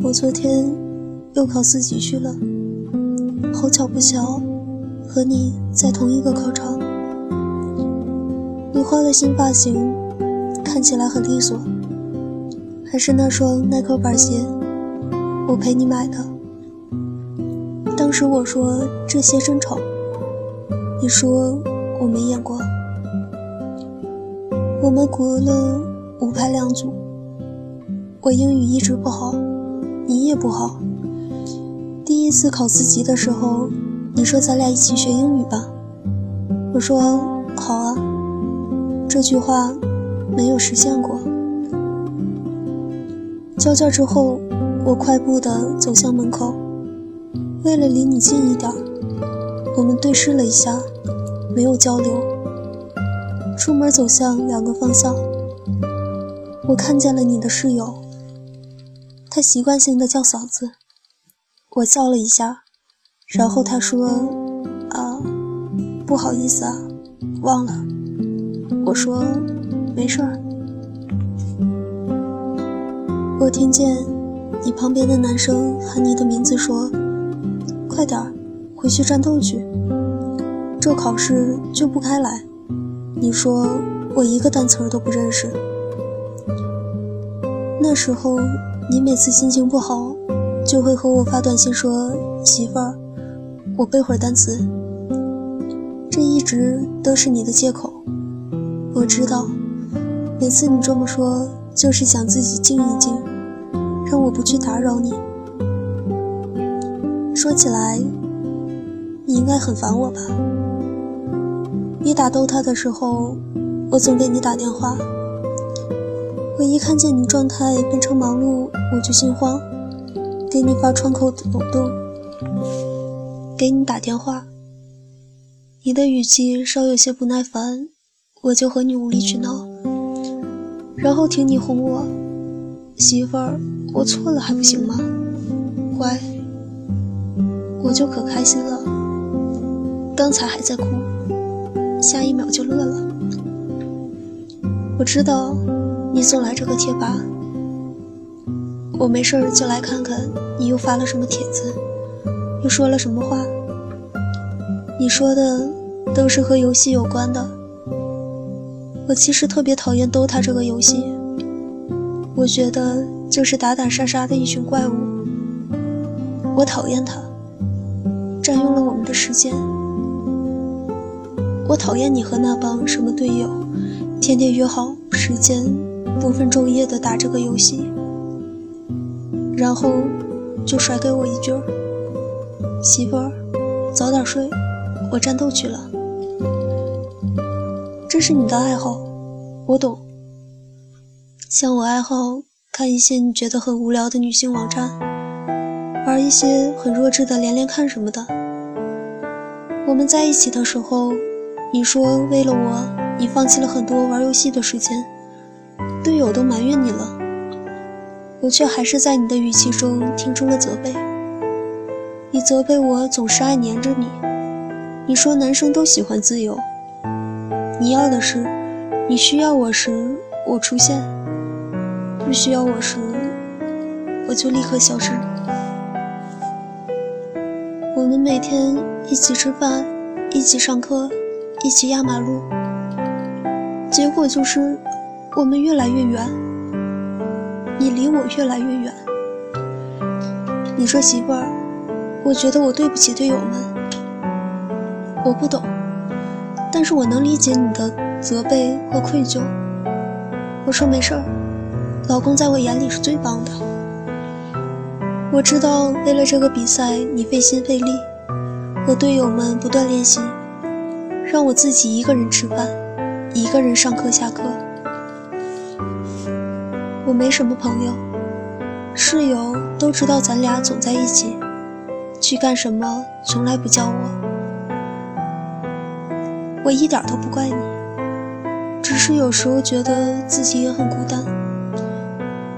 我昨天又考四级去了，好巧不巧，和你在同一个考场。你换了新发型，看起来很利索，还是那双耐克板鞋，我陪你买的。当时我说这鞋真丑，你说我没眼光。我们国了五排两组，我英语一直不好，你也不好。第一次考四级的时候，你说咱俩一起学英语吧，我说好啊。这句话没有实现过。交卷之后，我快步地走向门口，为了离你近一点，我们对视了一下，没有交流。出门走向两个方向，我看见了你的室友，他习惯性的叫嫂子，我叫了一下，然后他说：“啊，不好意思啊，忘了。”我说：“没事儿。”我听见你旁边的男生喊你的名字，说：“快点儿，回去战斗去，这考试就不该来。”你说我一个单词都不认识。那时候你每次心情不好，就会和我发短信说：“媳妇儿，我背会儿单词。”这一直都是你的借口。我知道，每次你这么说，就是想自己静一静，让我不去打扰你。说起来，你应该很烦我吧？你打逗他的时候，我总给你打电话。我一看见你状态变成忙碌，我就心慌，给你发窗口抖动，给你打电话。你的语气稍有些不耐烦，我就和你无理取闹，然后听你哄我，媳妇儿，我错了还不行吗？乖，我就可开心了。刚才还在哭。下一秒就乐了。我知道你送来这个贴吧，我没事儿就来看看你又发了什么帖子，又说了什么话。你说的都是和游戏有关的。我其实特别讨厌 DOTA 这个游戏，我觉得就是打打杀杀的一群怪物。我讨厌它，占用了我们的时间。我讨厌你和那帮什么队友，天天约好时间，不分昼夜的打这个游戏，然后就甩给我一句：“媳妇儿，早点睡，我战斗去了。”这是你的爱好，我懂。像我爱好看一些你觉得很无聊的女性网站，玩一些很弱智的连连看什么的。我们在一起的时候。你说为了我，你放弃了很多玩游戏的时间，队友都埋怨你了，我却还是在你的语气中听出了责备。你责备我总是爱黏着你，你说男生都喜欢自由，你要的是你需要我时我出现，不需要我时我就立刻消失。我们每天一起吃饭，一起上课。一起压马路，结果就是我们越来越远，你离我越来越远。你说媳妇儿，我觉得我对不起队友们，我不懂，但是我能理解你的责备和愧疚。我说没事儿，老公在我眼里是最棒的。我知道为了这个比赛你费心费力，和队友们不断练习。让我自己一个人吃饭，一个人上课下课。我没什么朋友，室友都知道咱俩总在一起，去干什么从来不叫我。我一点都不怪你，只是有时候觉得自己也很孤单。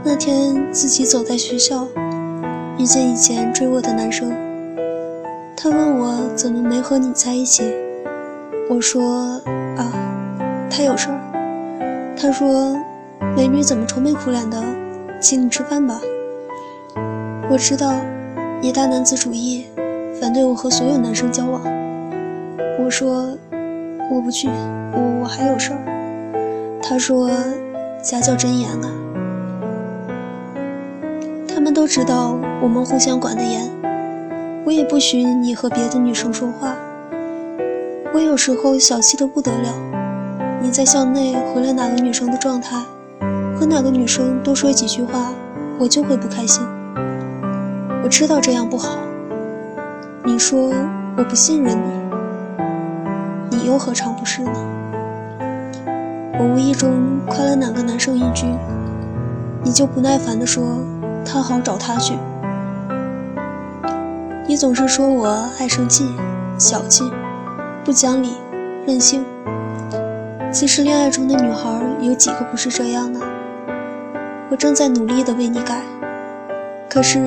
那天自己走在学校，遇见以前追我的男生，他问我怎么没和你在一起。我说啊，他有事儿。他说，美女怎么愁眉苦脸的？请你吃饭吧。我知道你大男子主义，反对我和所有男生交往。我说我不去，我我还有事儿。他说家教真严啊。他们都知道我们互相管得严，我也不许你和别的女生说话。我有时候小气的不得了，你在校内回了哪个女生的状态，和哪个女生多说几句话，我就会不开心。我知道这样不好。你说我不信任你，你又何尝不是呢？我无意中夸了哪个男生一句，你就不耐烦地说他好找他去。你总是说我爱生气、小气、不讲理、任性。其实恋爱中的女孩有几个不是这样的？我正在努力地为你改。可是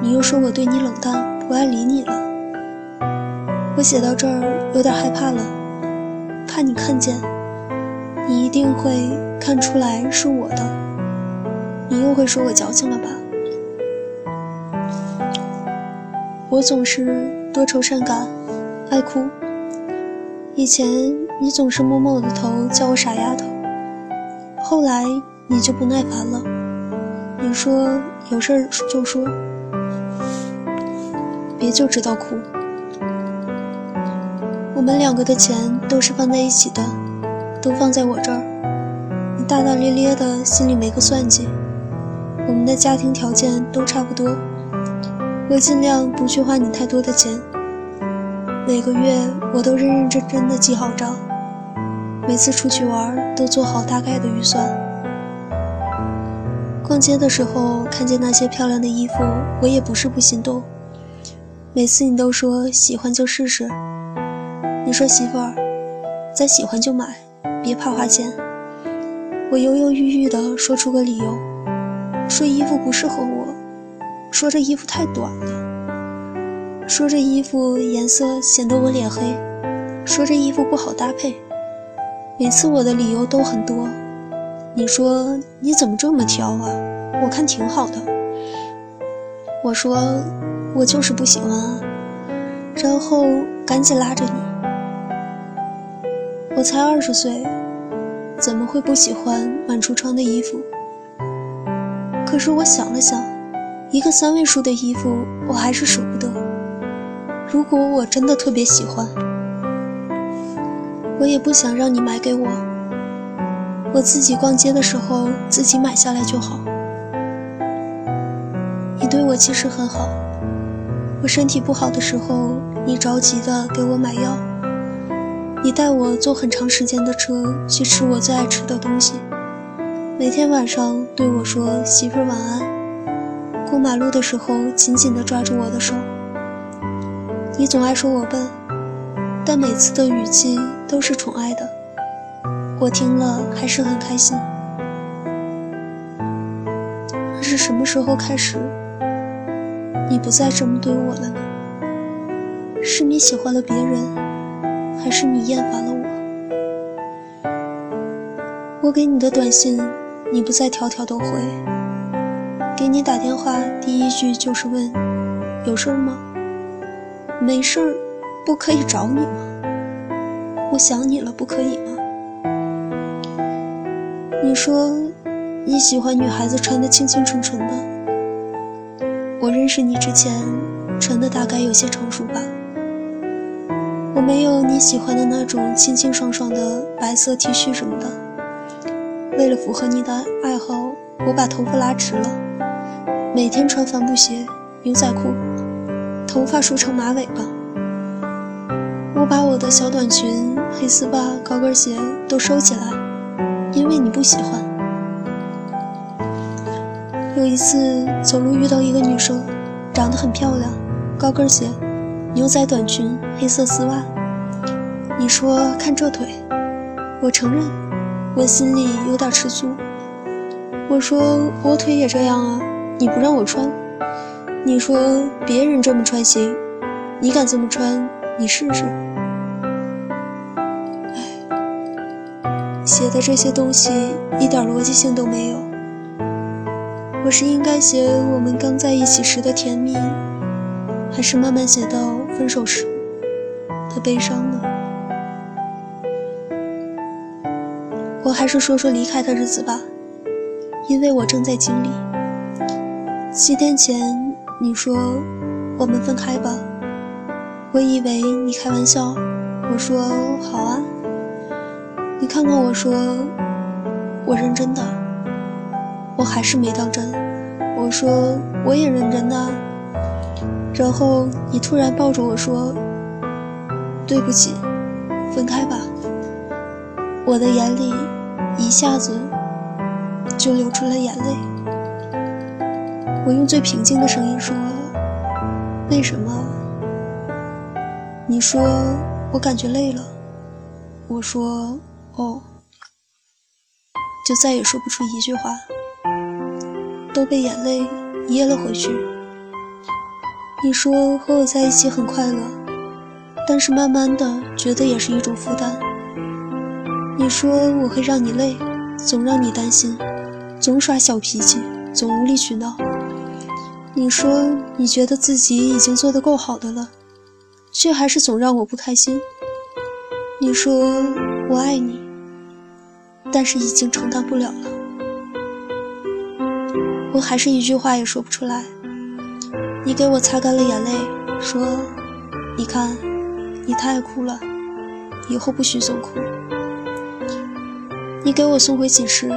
你又说我对你冷淡，不爱理你了。我写到这儿有点害怕了，怕你看见，你一定会看出来是我的，你又会说我矫情了吧？我总是多愁善感，爱哭。以前你总是摸摸我的头，叫我傻丫头，后来你就不耐烦了，你说。有事儿就说，别就知道哭。我们两个的钱都是放在一起的，都放在我这儿。你大大咧咧的，心里没个算计。我们的家庭条件都差不多，我尽量不去花你太多的钱。每个月我都认认真真的记好账，每次出去玩都做好大概的预算。逛街的时候看见那些漂亮的衣服，我也不是不心动。每次你都说喜欢就试试。你说媳妇儿，咱喜欢就买，别怕花钱。我犹犹豫豫地说出个理由，说衣服不适合我，说这衣服太短了，说这衣服颜色显得我脸黑，说这衣服不好搭配。每次我的理由都很多。你说你怎么这么挑啊？我看挺好的。我说我就是不喜欢啊，然后赶紧拉着你。我才二十岁，怎么会不喜欢满橱窗的衣服？可是我想了想，一个三位数的衣服我还是舍不得。如果我真的特别喜欢，我也不想让你买给我。我自己逛街的时候自己买下来就好。你对我其实很好。我身体不好的时候，你着急的给我买药。你带我坐很长时间的车去吃我最爱吃的东西。每天晚上对我说“媳妇儿晚安”。过马路的时候紧紧地抓住我的手。你总爱说我笨，但每次的语气都是宠爱的。我听了还是很开心。可是什么时候开始，你不再这么对我了呢？是你喜欢了别人，还是你厌烦了我？我给你的短信，你不再条条都回；给你打电话，第一句就是问：有事吗？没事儿，不可以找你吗？我想你了，不可以吗？你说你喜欢女孩子穿的清清纯纯的。我认识你之前，穿的大概有些成熟吧。我没有你喜欢的那种清清爽爽的白色 T 恤什么的。为了符合你的爱好，我把头发拉直了，每天穿帆布鞋、牛仔裤，头发梳成马尾巴。我把我的小短裙、黑丝袜、高跟鞋都收起来。因为你不喜欢。有一次走路遇到一个女生，长得很漂亮，高跟鞋、牛仔短裙、黑色丝袜。你说看这腿，我承认，我心里有点吃醋。我说我腿也这样啊，你不让我穿。你说别人这么穿行，你敢这么穿，你试试。写的这些东西一点逻辑性都没有。我是应该写我们刚在一起时的甜蜜，还是慢慢写到分手时的悲伤呢？我还是说说离开的日子吧，因为我正在经历。七天前你说我们分开吧，我以为你开玩笑，我说好啊。你看看我说我认真的。我还是没当真，我说我也认真的。然后你突然抱着我说：“对不起，分开吧。”我的眼里一下子就流出了眼泪。我用最平静的声音说：“为什么？”你说：“我感觉累了。”我说：“哦。”就再也说不出一句话。都被眼泪噎了回去。你说和我在一起很快乐，但是慢慢的觉得也是一种负担。你说我会让你累，总让你担心，总耍小脾气，总无理取闹。你说你觉得自己已经做得够好的了，却还是总让我不开心。你说我爱你，但是已经承担不了了。我还是一句话也说不出来。你给我擦干了眼泪，说：“你看，你太爱哭了，以后不许总哭。”你给我送回寝室，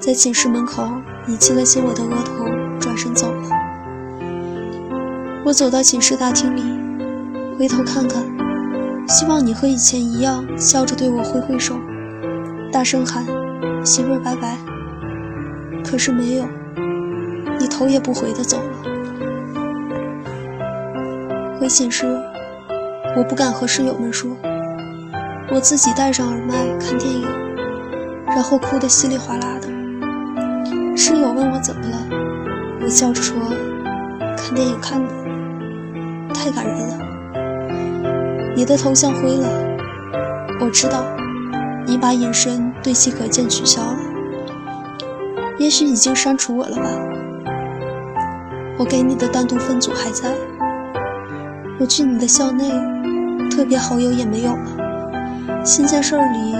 在寝室门口，你亲了亲我的额头，转身走了。我走到寝室大厅里，回头看看，希望你和以前一样，笑着对我挥挥手，大声喊：“媳妇儿，拜拜。”可是没有。你头也不回的走了。回寝室，我不敢和室友们说，我自己戴上耳麦看电影，然后哭得稀里哗啦的。室友问我怎么了，我笑着说，看电影看的，太感人了。你的头像灰了，我知道，你把隐身对其可见取消了，也许已经删除我了吧。我给你的单独分组还在，我去你的校内，特别好友也没有了。新鲜事儿里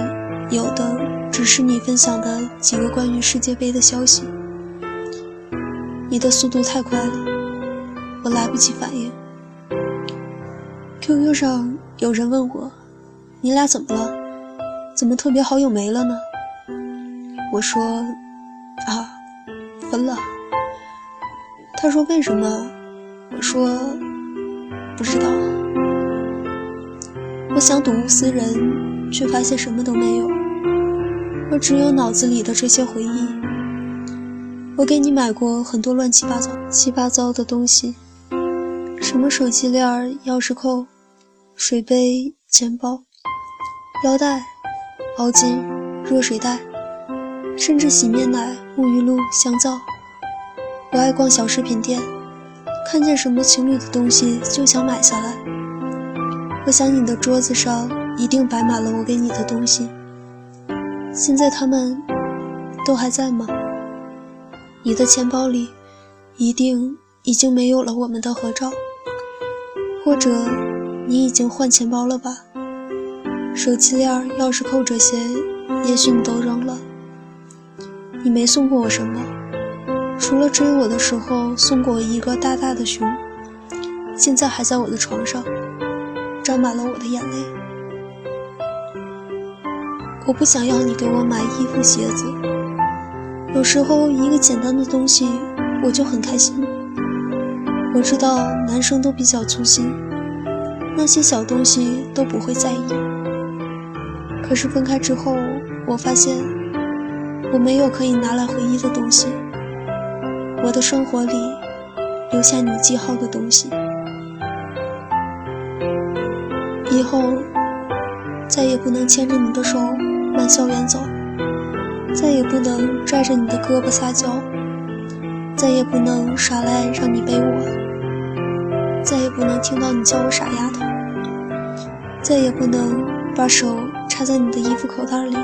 有的只是你分享的几个关于世界杯的消息。你的速度太快了，我来不及反应。QQ 上有人问我，你俩怎么了？怎么特别好友没了呢？我说，啊，分了。他说：“为什么？”我说：“不知道。”我想睹物思人，却发现什么都没有。我只有脑子里的这些回忆。我给你买过很多乱七八糟、七八糟的东西，什么手机链、钥匙扣、水杯、钱包、腰带、毛巾、热水袋，甚至洗面奶、沐浴露、香皂。我爱逛小饰品店，看见什么情侣的东西就想买下来。我想你的桌子上一定摆满了我给你的东西，现在他们都还在吗？你的钱包里一定已经没有了我们的合照，或者你已经换钱包了吧？手机链、钥匙扣这些，也许你都扔了。你没送过我什么。除了追我的时候送过我一个大大的熊，现在还在我的床上，沾满了我的眼泪。我不想要你给我买衣服鞋子，有时候一个简单的东西我就很开心。我知道男生都比较粗心，那些小东西都不会在意。可是分开之后，我发现我没有可以拿来回忆的东西。我的生活里留下你记号的东西，以后再也不能牵着你的手满校园走，再也不能拽着你的胳膊撒娇，再也不能耍赖让你背我，再也不能听到你叫我傻丫头，再也不能把手插在你的衣服口袋里，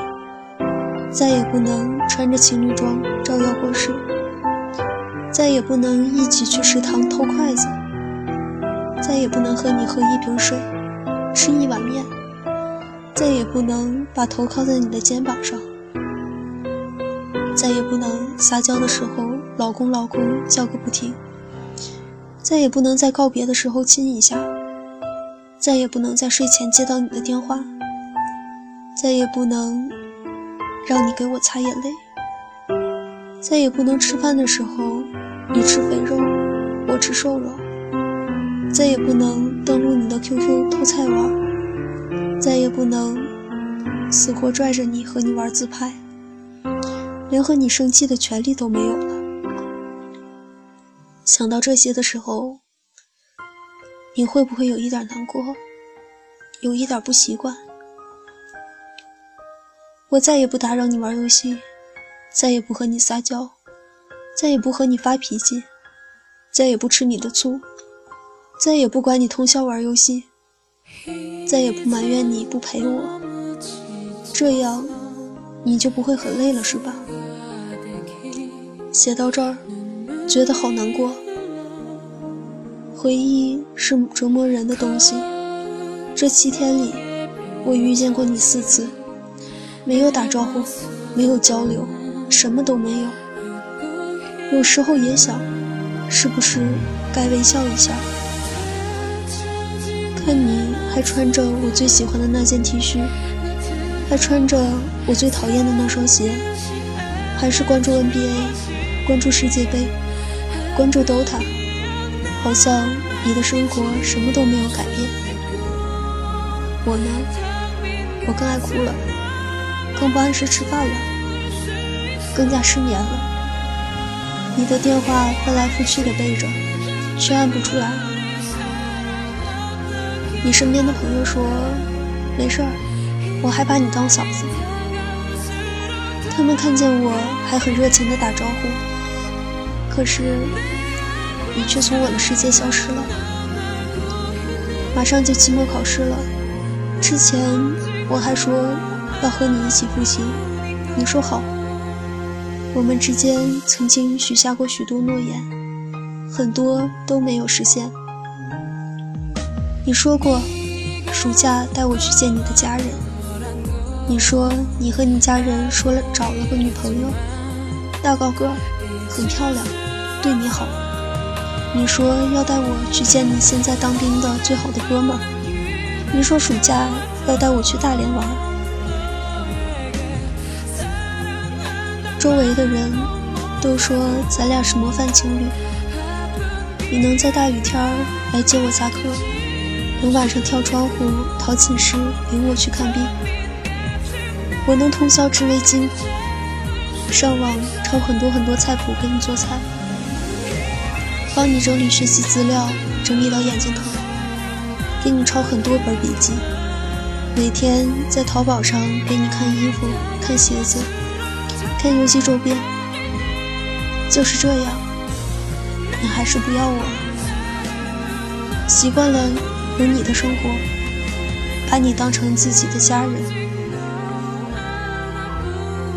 再也不能穿着情侣装招摇过市。再也不能一起去食堂偷筷子，再也不能和你喝一瓶水，吃一碗面，再也不能把头靠在你的肩膀上，再也不能撒娇的时候老公老公叫个不停，再也不能在告别的时候亲一下，再也不能在睡前接到你的电话，再也不能让你给我擦眼泪。再也不能吃饭的时候，你吃肥肉，我吃瘦肉；再也不能登录你的 QQ 偷菜玩，再也不能死活拽着你和你玩自拍，连和你生气的权利都没有了。想到这些的时候，你会不会有一点难过，有一点不习惯？我再也不打扰你玩游戏。再也不和你撒娇，再也不和你发脾气，再也不吃你的醋，再也不管你通宵玩游戏，再也不埋怨你不陪我，这样你就不会很累了，是吧？写到这儿，觉得好难过。回忆是折磨人的东西。这七天里，我遇见过你四次，没有打招呼，没有交流。什么都没有，有时候也想，是不是该微笑一下？看你还穿着我最喜欢的那件 T 恤，还穿着我最讨厌的那双鞋，还是关注 NBA，关注世界杯，关注 DOTA，好像你的生活什么都没有改变。我呢，我更爱哭了，更不按时吃饭了。更加失眠了。你的电话翻来覆去的背着，却按不出来。你身边的朋友说没事儿，我还把你当嫂子。他们看见我还很热情的打招呼，可是你却从我的世界消失了。马上就期末考试了，之前我还说要和你一起复习，你说好。我们之间曾经许下过许多诺言，很多都没有实现。你说过，暑假带我去见你的家人。你说你和你家人说了找了个女朋友，大高个，很漂亮，对你好。你说要带我去见你现在当兵的最好的哥们儿。你说暑假要带我去大连玩。周围的人都说咱俩是模范情侣。你能在大雨天来接我下课，能晚上跳窗户逃寝室领我去看病。我能通宵织围巾，上网抄很多很多菜谱给你做菜，帮你整理学习资料，整理到眼睛疼，给你抄很多本笔记，每天在淘宝上给你看衣服、看鞋子。看游戏周边，就是这样，你还是不要我了。习惯了有你的生活，把你当成自己的家人。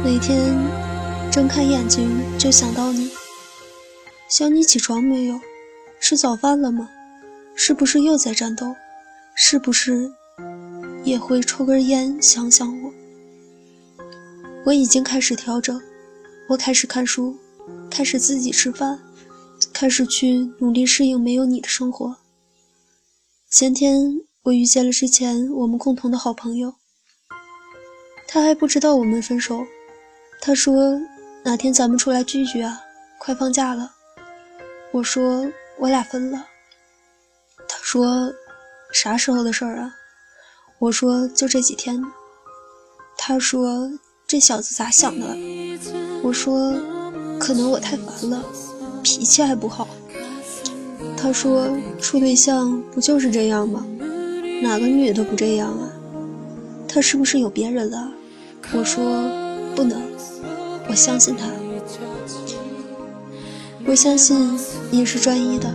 每天睁开眼睛就想到你，想你起床没有？吃早饭了吗？是不是又在战斗？是不是也会抽根烟想想我？我已经开始调整，我开始看书，开始自己吃饭，开始去努力适应没有你的生活。前天我遇见了之前我们共同的好朋友，他还不知道我们分手，他说哪天咱们出来聚聚啊，快放假了。我说我俩分了，他说啥时候的事儿啊？我说就这几天。他说。这小子咋想的？我说，可能我太烦了，脾气还不好。他说，处对象不就是这样吗？哪个女的不这样啊？他是不是有别人了？我说，不能，我相信他。我相信你是专一的，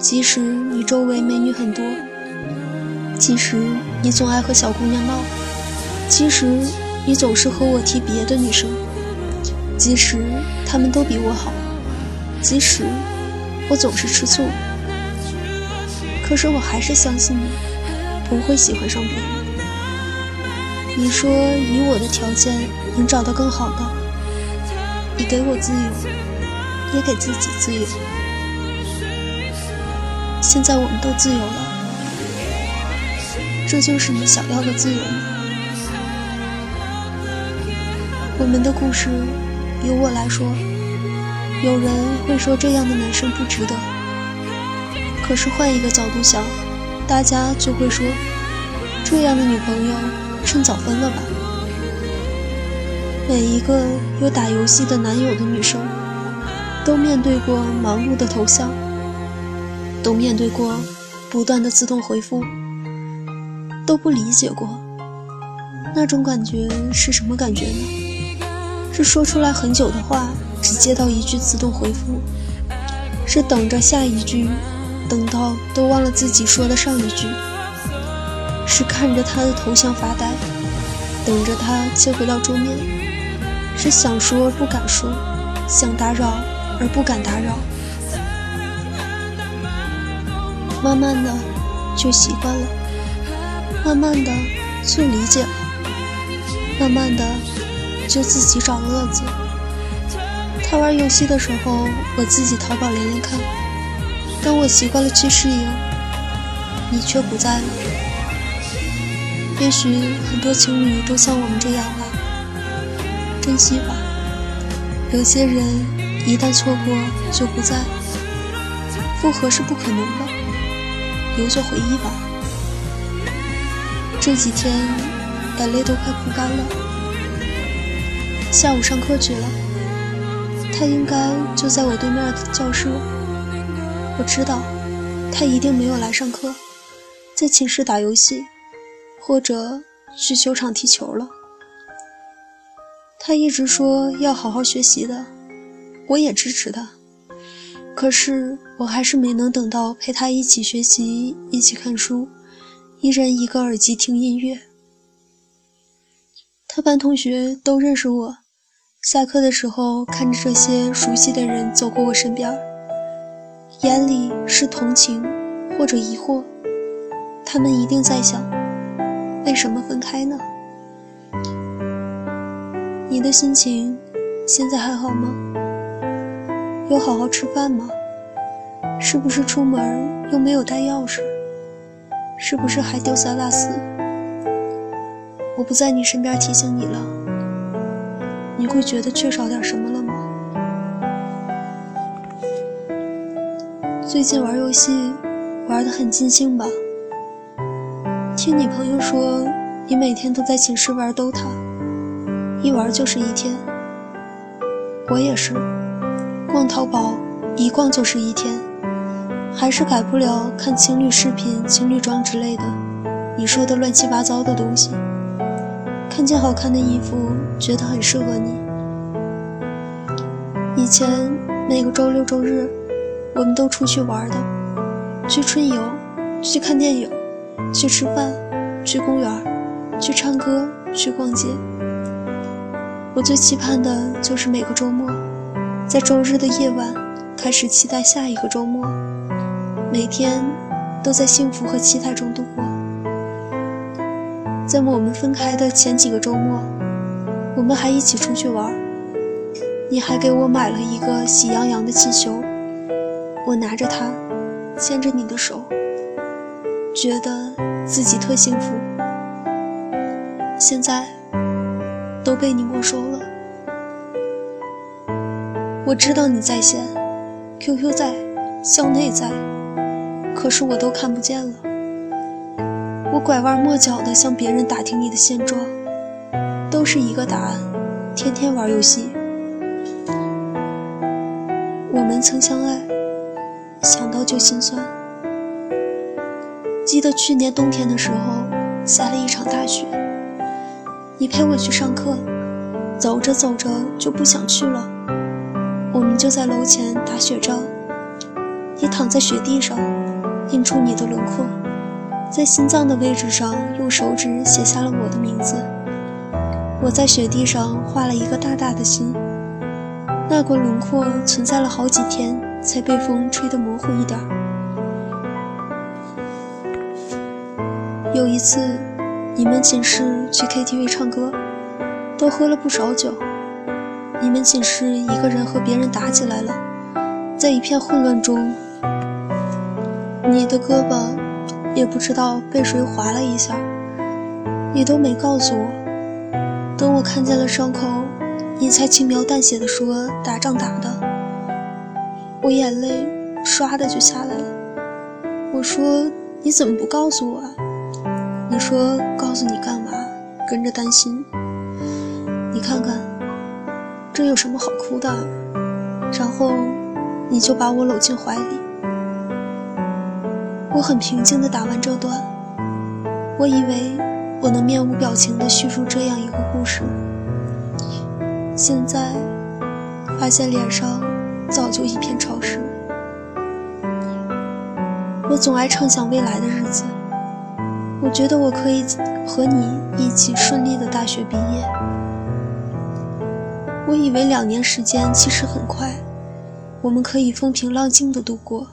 即使你周围美女很多，即使你总爱和小姑娘闹，即使。你总是和我提别的女生，即使她们都比我好，即使我总是吃醋，可是我还是相信你不会喜欢上别人。你说以我的条件能找到更好的，你给我自由，也给自己自由。现在我们都自由了，这就是你想要的自由吗？我们的故事由我来说，有人会说这样的男生不值得，可是换一个角度想，大家就会说这样的女朋友。趁早分了吧。每一个有打游戏的男友的女生，都面对过忙碌的头像，都面对过不断的自动回复，都不理解过那种感觉是什么感觉呢？是说出来很久的话，只接到一句自动回复，是等着下一句，等到都忘了自己说的上一句。是看着他的头像发呆，等着他切回到桌面；是想说而不敢说，想打扰而不敢打扰。慢慢的就习惯了，慢慢的就理解了，慢慢的就自己找乐子。他玩游戏的时候，我自己淘宝连连看；当我习惯了去适应，你却不在了。也许很多情侣都像我们这样吧，珍惜吧。有些人一旦错过就不在，复合是不可能的，留作回忆吧。这几天眼泪都快哭干了。下午上课去了，他应该就在我对面的教室。我知道，他一定没有来上课，在寝室打游戏。或者去球场踢球了。他一直说要好好学习的，我也支持他。可是我还是没能等到陪他一起学习、一起看书，一人一个耳机听音乐。他班同学都认识我，下课的时候看着这些熟悉的人走过我身边，眼里是同情或者疑惑，他们一定在想。为什么分开呢？你的心情现在还好吗？有好好吃饭吗？是不是出门又没有带钥匙？是不是还丢三落四？我不在你身边提醒你了，你会觉得缺少点什么了吗？最近玩游戏玩得很尽兴吧？听你朋友说，你每天都在寝室玩 DOTA，一玩就是一天。我也是，逛淘宝一逛就是一天，还是改不了看情侣视频、情侣装之类的。你说的乱七八糟的东西，看见好看的衣服，觉得很适合你。以前每个周六周日，我们都出去玩的，去春游，去看电影。去吃饭，去公园，去唱歌，去逛街。我最期盼的就是每个周末，在周日的夜晚开始期待下一个周末，每天都在幸福和期待中度过。在我们分开的前几个周末，我们还一起出去玩，你还给我买了一个喜羊羊的气球，我拿着它，牵着你的手。觉得自己特幸福，现在都被你没收了。我知道你在线，QQ 在，校内在，可是我都看不见了。我拐弯抹角的向别人打听你的现状，都是一个答案：天天玩游戏。我们曾相爱，想到就心酸。记得去年冬天的时候，下了一场大雪。你陪我去上课，走着走着就不想去了。我们就在楼前打雪仗。你躺在雪地上，印出你的轮廓，在心脏的位置上用手指写下了我的名字。我在雪地上画了一个大大的心。那个轮廓存在了好几天，才被风吹得模糊一点。有一次，你们寝室去 KTV 唱歌，都喝了不少酒。你们寝室一个人和别人打起来了，在一片混乱中，你的胳膊也不知道被谁划了一下，你都没告诉我。等我看见了伤口，你才轻描淡写的说打仗打的，我眼泪唰的就下来了。我说你怎么不告诉我啊？你说告诉你干嘛？跟着担心。你看看，这有什么好哭的？然后你就把我搂进怀里。我很平静地打完这段，我以为我能面无表情地叙述这样一个故事。现在发现脸上早就一片潮湿。我总爱畅想未来的日子。我觉得我可以和你一起顺利的大学毕业。我以为两年时间其实很快，我们可以风平浪静的度过。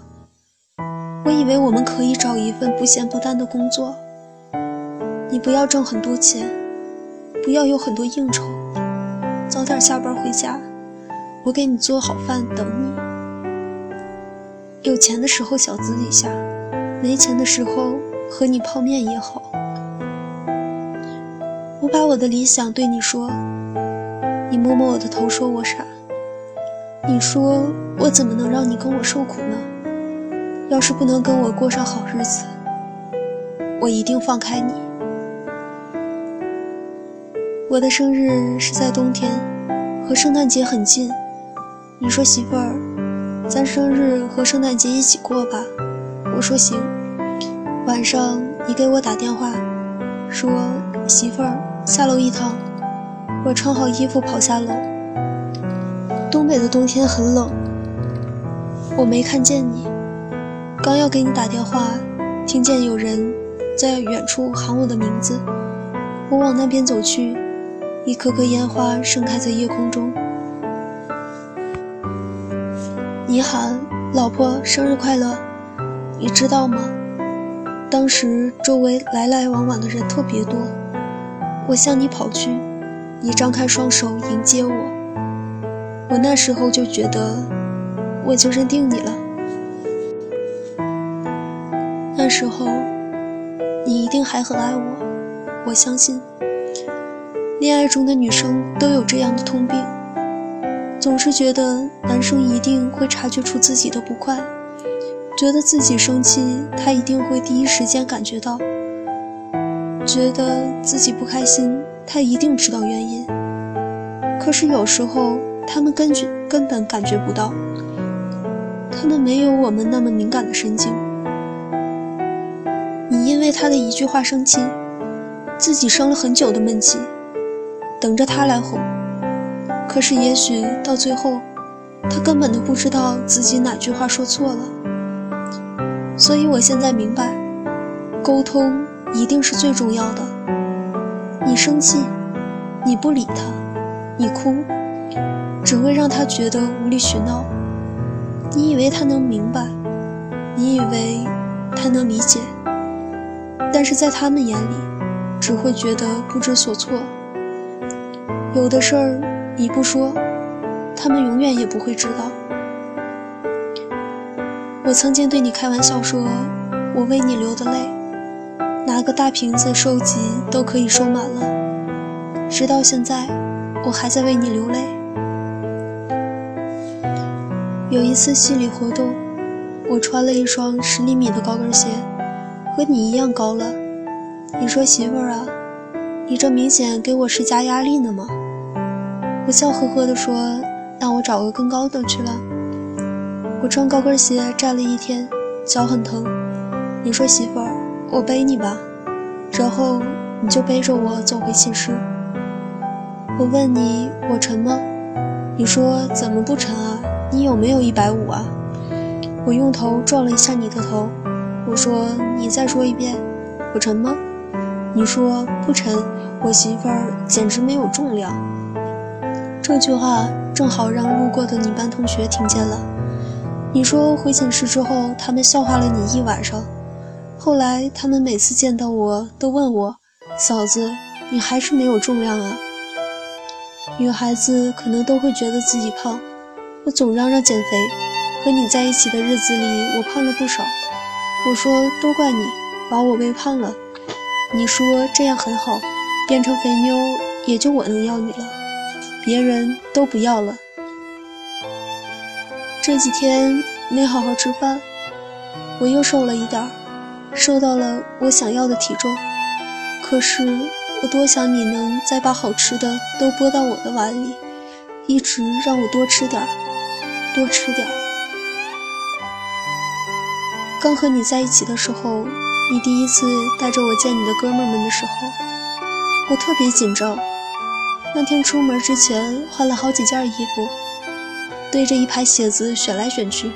我以为我们可以找一份不咸不淡的工作。你不要挣很多钱，不要有很多应酬，早点下班回家，我给你做好饭等你。有钱的时候小资一下，没钱的时候。和你泡面也好，我把我的理想对你说，你摸摸我的头，说我傻。你说我怎么能让你跟我受苦呢？要是不能跟我过上好日子，我一定放开你。我的生日是在冬天，和圣诞节很近。你说媳妇儿，咱生日和圣诞节一起过吧。我说行。晚上，你给我打电话，说媳妇儿下楼一趟。我穿好衣服跑下楼。东北的冬天很冷，我没看见你。刚要给你打电话，听见有人在远处喊我的名字。我往那边走去，一颗颗烟花盛开在夜空中。你喊老婆生日快乐，你知道吗？当时周围来来往往的人特别多，我向你跑去，你张开双手迎接我。我那时候就觉得，我就认定你了。那时候，你一定还很爱我，我相信。恋爱中的女生都有这样的通病，总是觉得男生一定会察觉出自己的不快。觉得自己生气，他一定会第一时间感觉到；觉得自己不开心，他一定知道原因。可是有时候他们根据根本感觉不到，他们没有我们那么敏感的神经。你因为他的一句话生气，自己生了很久的闷气，等着他来哄。可是也许到最后，他根本都不知道自己哪句话说错了。所以，我现在明白，沟通一定是最重要的。你生气，你不理他，你哭，只会让他觉得无理取闹。你以为他能明白，你以为他能理解，但是在他们眼里，只会觉得不知所措。有的事儿你不说，他们永远也不会知道。我曾经对你开玩笑说，我为你流的泪，拿个大瓶子收集都可以收满了。直到现在，我还在为你流泪。有一次系里活动，我穿了一双十厘米的高跟鞋，和你一样高了。你说媳妇儿啊，你这明显给我施加压力呢吗？我笑呵呵地说，那我找个更高的去了。我穿高跟鞋站了一天，脚很疼。你说媳妇儿，我背你吧，然后你就背着我走回寝室。我问你我沉吗？你说怎么不沉啊？你有没有一百五啊？我用头撞了一下你的头。我说你再说一遍，我沉吗？你说不沉，我媳妇儿简直没有重量。这句话正好让路过的你班同学听见了。你说回寝室之后，他们笑话了你一晚上。后来他们每次见到我都问我：“嫂子，你还是没有重量啊？”女孩子可能都会觉得自己胖，我总嚷嚷减肥。和你在一起的日子里，我胖了不少。我说都怪你，把我喂胖了。你说这样很好，变成肥妞也就我能要你了，别人都不要了。这几天没好好吃饭，我又瘦了一点儿，瘦到了我想要的体重。可是我多想你能再把好吃的都拨到我的碗里，一直让我多吃点儿，多吃点儿。刚和你在一起的时候，你第一次带着我见你的哥们们的时候，我特别紧张。那天出门之前换了好几件衣服，对着一排鞋子选来选去，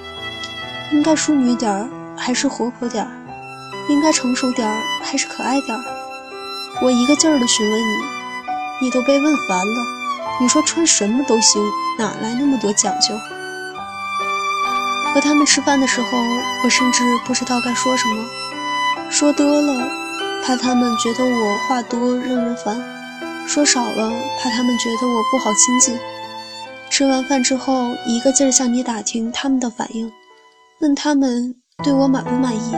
应该淑女点儿还是活泼点儿？应该成熟点儿还是可爱点儿？我一个劲儿的询问你，你都被问烦了。你说穿什么都行，哪来那么多讲究？和他们吃饭的时候，我甚至不知道该说什么，说多了怕他们觉得我话多让人烦，说少了怕他们觉得我不好亲近。吃完饭之后，一个劲儿向你打听他们的反应，问他们对我满不满意。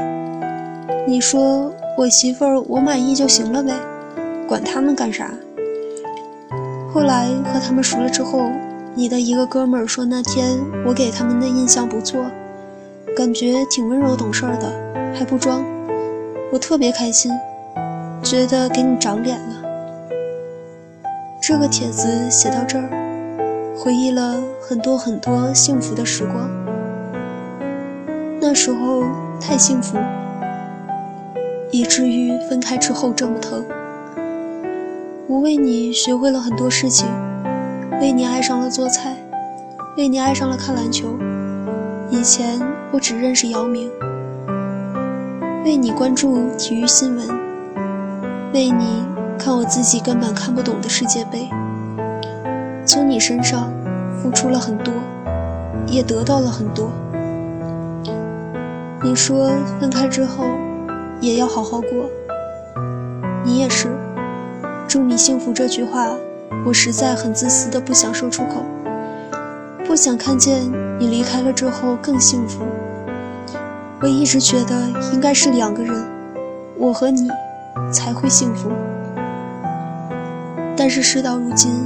你说我媳妇儿我满意就行了呗，管他们干啥？后来和他们熟了之后。你的一个哥们儿说，那天我给他们的印象不错，感觉挺温柔懂事的，还不装。我特别开心，觉得给你长脸了。这个帖子写到这儿，回忆了很多很多幸福的时光。那时候太幸福，以至于分开之后这么疼。我为你学会了很多事情。为你爱上了做菜，为你爱上了看篮球。以前我只认识姚明，为你关注体育新闻，为你看我自己根本看不懂的世界杯。从你身上付出了很多，也得到了很多。你说分开之后也要好好过，你也是。祝你幸福这句话。我实在很自私的不想说出口，不想看见你离开了之后更幸福。我一直觉得应该是两个人，我和你才会幸福。但是事到如今，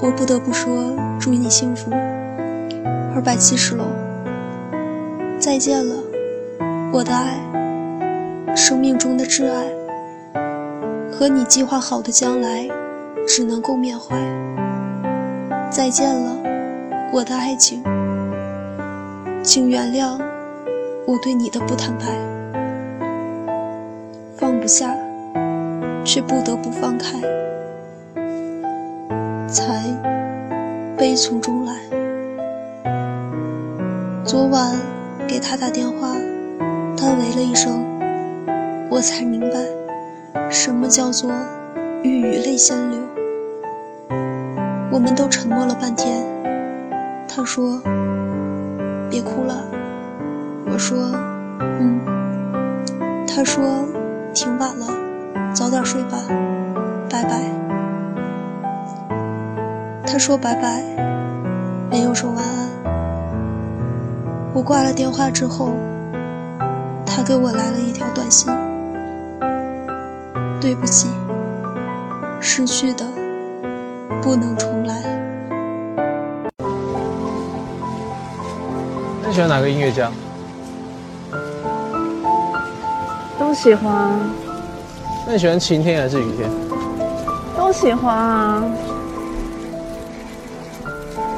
我不得不说祝你幸福。二百七十楼，再见了，我的爱，生命中的挚爱，和你计划好的将来。只能够缅怀。再见了，我的爱情，请原谅我对你的不坦白，放不下，却不得不放开，才悲从中来。昨晚给他打电话，他喂了一声，我才明白，什么叫做欲语泪先流。我们都沉默了半天。他说：“别哭了。”我说：“嗯。”他说：“挺晚了，早点睡吧，拜拜。”他说：“拜拜。”没有说晚安。我挂了电话之后，他给我来了一条短信：“对不起，失去的。”不能重来。你喜欢哪个音乐家？都喜欢。那你喜欢晴天还是雨天？都喜欢啊。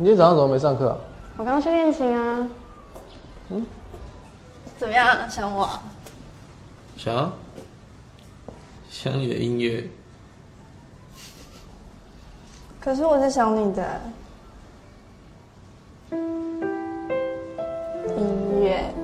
你今天早上怎么没上课？我刚去练琴啊。嗯，怎么样，想我？想，想你的音乐。可是我是想你的音乐。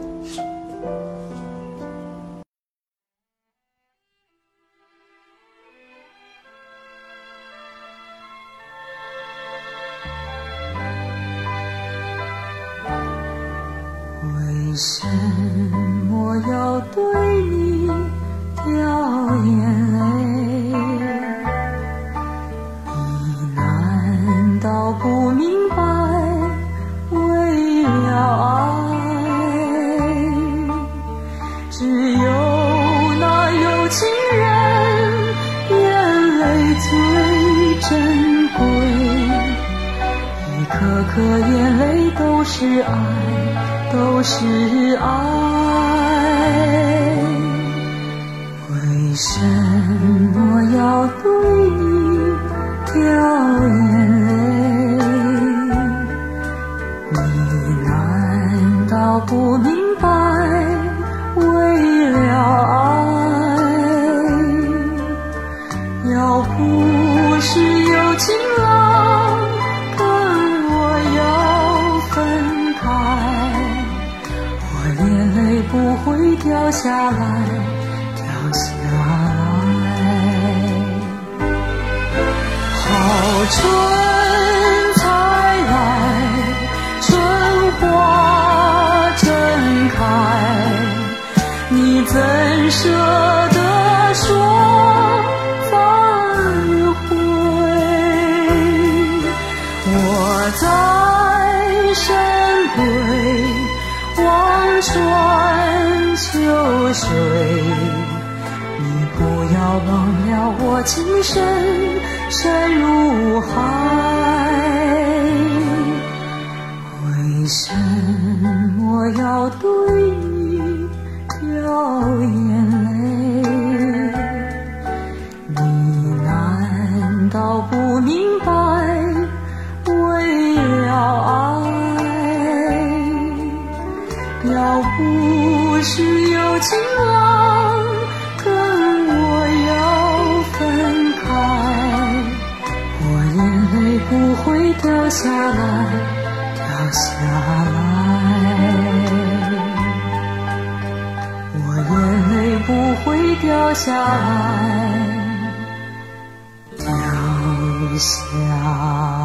有那有情人眼泪最珍贵，一颗颗眼泪都是爱。都是爱，为什么要对你掉眼泪？你难道不明下来，掉下来。好春才来，春花正开，你怎舍得说再会？我在深闺。望穿秋水，你不要忘了我情深深如海。为什么要对你掉眼泪？你难道不明白？为了爱。要不是有情郎跟我要分开，我眼泪不会掉下来，掉下来。我眼泪不会掉下来，掉下。